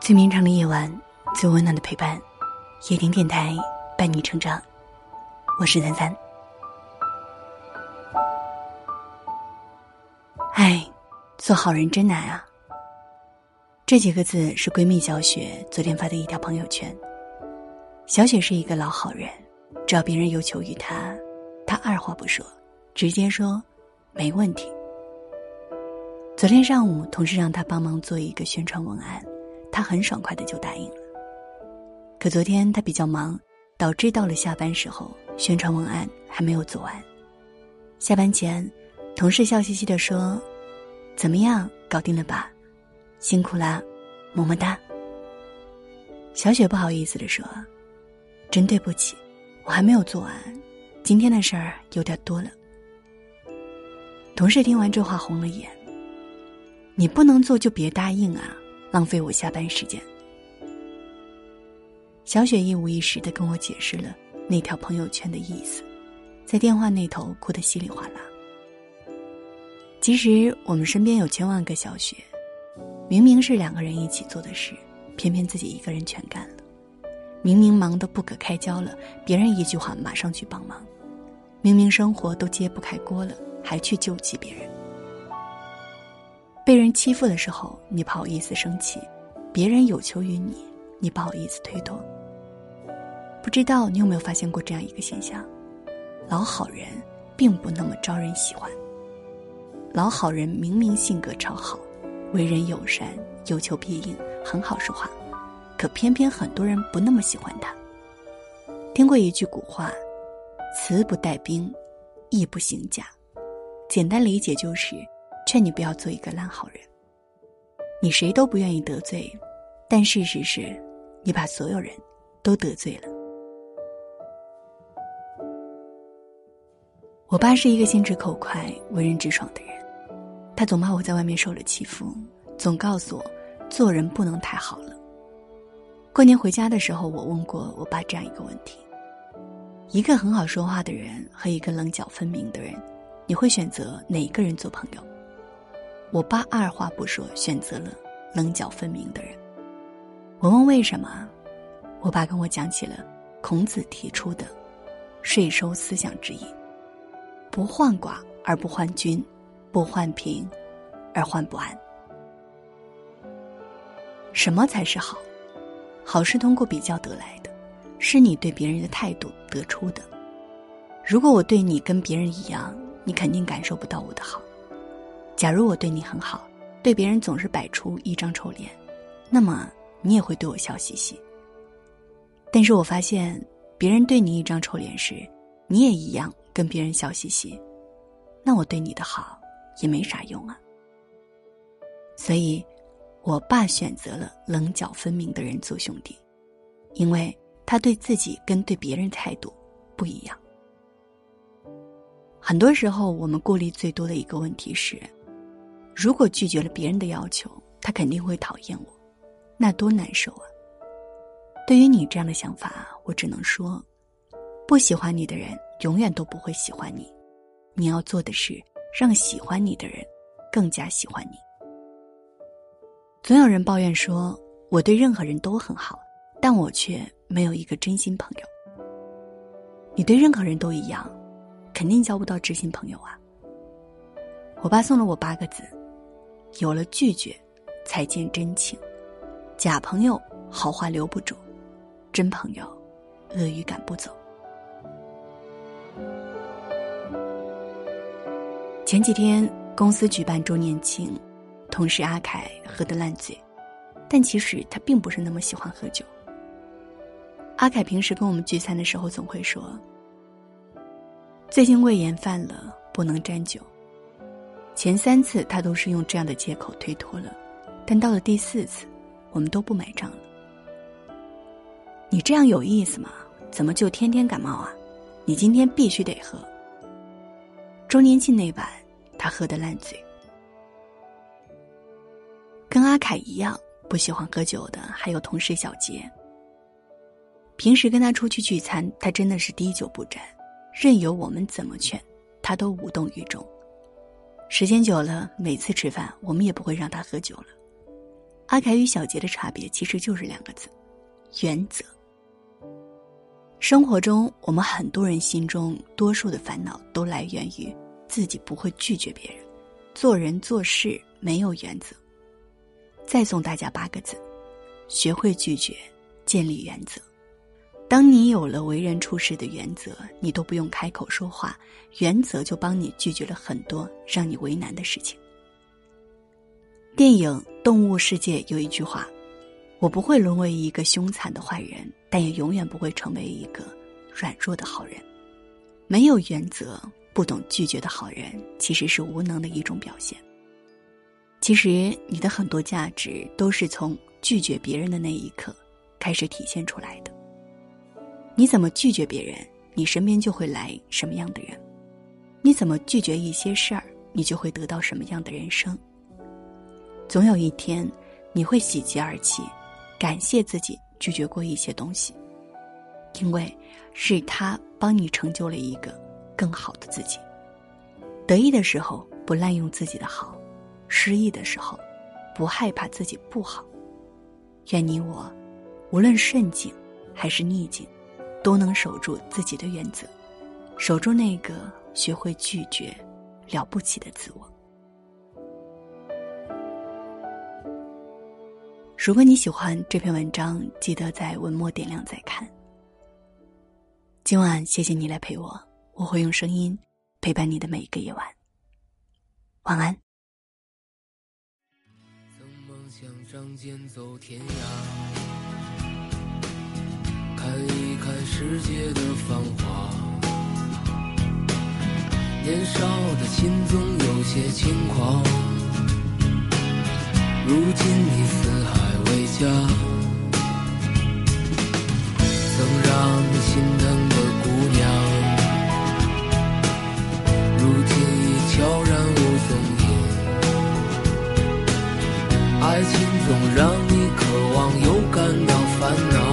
最绵长的夜晚，最温暖的陪伴，夜听电台伴你成长。我是三三。唉，做好人真难啊！这几个字是闺蜜小雪昨天发的一条朋友圈。小雪是一个老好人，只要别人有求于她，她二话不说，直接说没问题。昨天上午，同事让他帮忙做一个宣传文案。他很爽快的就答应了。可昨天他比较忙，导致到了下班时候，宣传文案还没有做完。下班前，同事笑嘻嘻的说：“怎么样，搞定了吧？辛苦啦，么么哒。”小雪不好意思的说：“真对不起，我还没有做完，今天的事儿有点多了。”同事听完这话红了眼：“你不能做就别答应啊！”浪费我下班时间。小雪一五一十的跟我解释了那条朋友圈的意思，在电话那头哭得稀里哗啦。其实我们身边有千万个小雪，明明是两个人一起做的事，偏偏自己一个人全干了；明明忙得不可开交了，别人一句话马上去帮忙；明明生活都揭不开锅了，还去救济别人。被人欺负的时候，你不好意思生气；别人有求于你，你不好意思推脱。不知道你有没有发现过这样一个现象：老好人并不那么招人喜欢。老好人明明性格超好，为人友善，有求必应，很好说话，可偏偏很多人不那么喜欢他。听过一句古话：“慈不带兵，义不行甲。”简单理解就是。劝你不要做一个烂好人。你谁都不愿意得罪，但事实是，你把所有人都得罪了。我爸是一个心直口快、为人直爽的人，他总怕我在外面受了欺负，总告诉我做人不能太好了。过年回家的时候，我问过我爸这样一个问题：一个很好说话的人和一个棱角分明的人，你会选择哪一个人做朋友？我爸二话不说，选择了棱角分明的人。我问为什么，我爸跟我讲起了孔子提出的税收思想之一：不患寡而不患君，不患贫而患不安。什么才是好？好是通过比较得来的，是你对别人的态度得出的。如果我对你跟别人一样，你肯定感受不到我的好。假如我对你很好，对别人总是摆出一张臭脸，那么你也会对我笑嘻嘻。但是我发现，别人对你一张臭脸时，你也一样跟别人笑嘻嘻，那我对你的好也没啥用啊。所以，我爸选择了棱角分明的人做兄弟，因为他对自己跟对别人态度不一样。很多时候，我们顾虑最多的一个问题是。如果拒绝了别人的要求，他肯定会讨厌我，那多难受啊！对于你这样的想法，我只能说，不喜欢你的人永远都不会喜欢你。你要做的是让喜欢你的人更加喜欢你。总有人抱怨说，我对任何人都很好，但我却没有一个真心朋友。你对任何人都一样，肯定交不到知心朋友啊！我爸送了我八个字。有了拒绝，才见真情。假朋友好话留不住，真朋友恶语赶不走。前几天公司举办周年庆，同事阿凯喝得烂醉，但其实他并不是那么喜欢喝酒。阿凯平时跟我们聚餐的时候总会说：“最近胃炎犯了，不能沾酒。”前三次他都是用这样的借口推脱了，但到了第四次，我们都不买账了。你这样有意思吗？怎么就天天感冒啊？你今天必须得喝。周年庆那晚，他喝得烂醉。跟阿凯一样不喜欢喝酒的还有同事小杰。平时跟他出去聚餐，他真的是滴酒不沾，任由我们怎么劝，他都无动于衷。时间久了，每次吃饭我们也不会让他喝酒了。阿凯与小杰的差别其实就是两个字：原则。生活中，我们很多人心中多数的烦恼都来源于自己不会拒绝别人，做人做事没有原则。再送大家八个字：学会拒绝，建立原则。当你有了为人处事的原则，你都不用开口说话，原则就帮你拒绝了很多让你为难的事情。电影《动物世界》有一句话：“我不会沦为一个凶残的坏人，但也永远不会成为一个软弱的好人。”没有原则、不懂拒绝的好人，其实是无能的一种表现。其实，你的很多价值都是从拒绝别人的那一刻开始体现出来的。你怎么拒绝别人，你身边就会来什么样的人；你怎么拒绝一些事儿，你就会得到什么样的人生。总有一天，你会喜极而泣，感谢自己拒绝过一些东西，因为是他帮你成就了一个更好的自己。得意的时候不滥用自己的好，失意的时候不害怕自己不好。愿你我，无论顺境还是逆境。都能守住自己的原则，守住那个学会拒绝、了不起的自我。如果你喜欢这篇文章，记得在文末点亮再看。今晚谢谢你来陪我，我会用声音陪伴你的每一个夜晚。晚安。曾梦想仗剑走天涯。世界的繁华，年少的心总有些轻狂。如今你四海为家，曾让你心疼的姑娘，如今已悄然无踪影。爱情总让你渴望又感到烦恼。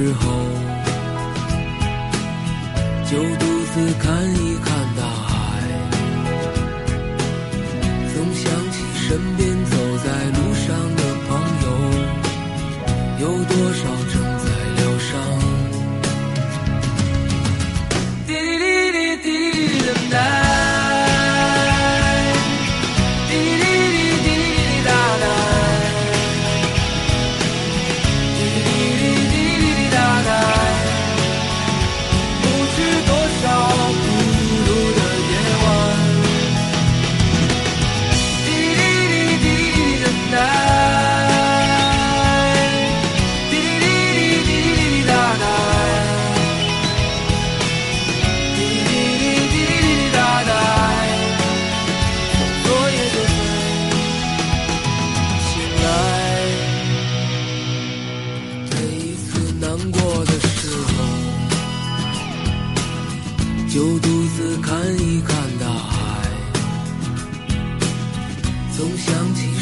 时候，就独自看一看大海，总想起身边走在路上的朋友，有多少正在疗伤。滴滴滴滴滴等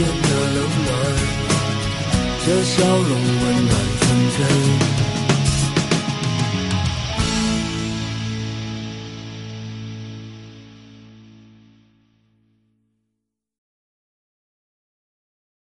间的冷暖，这笑容温暖纯真。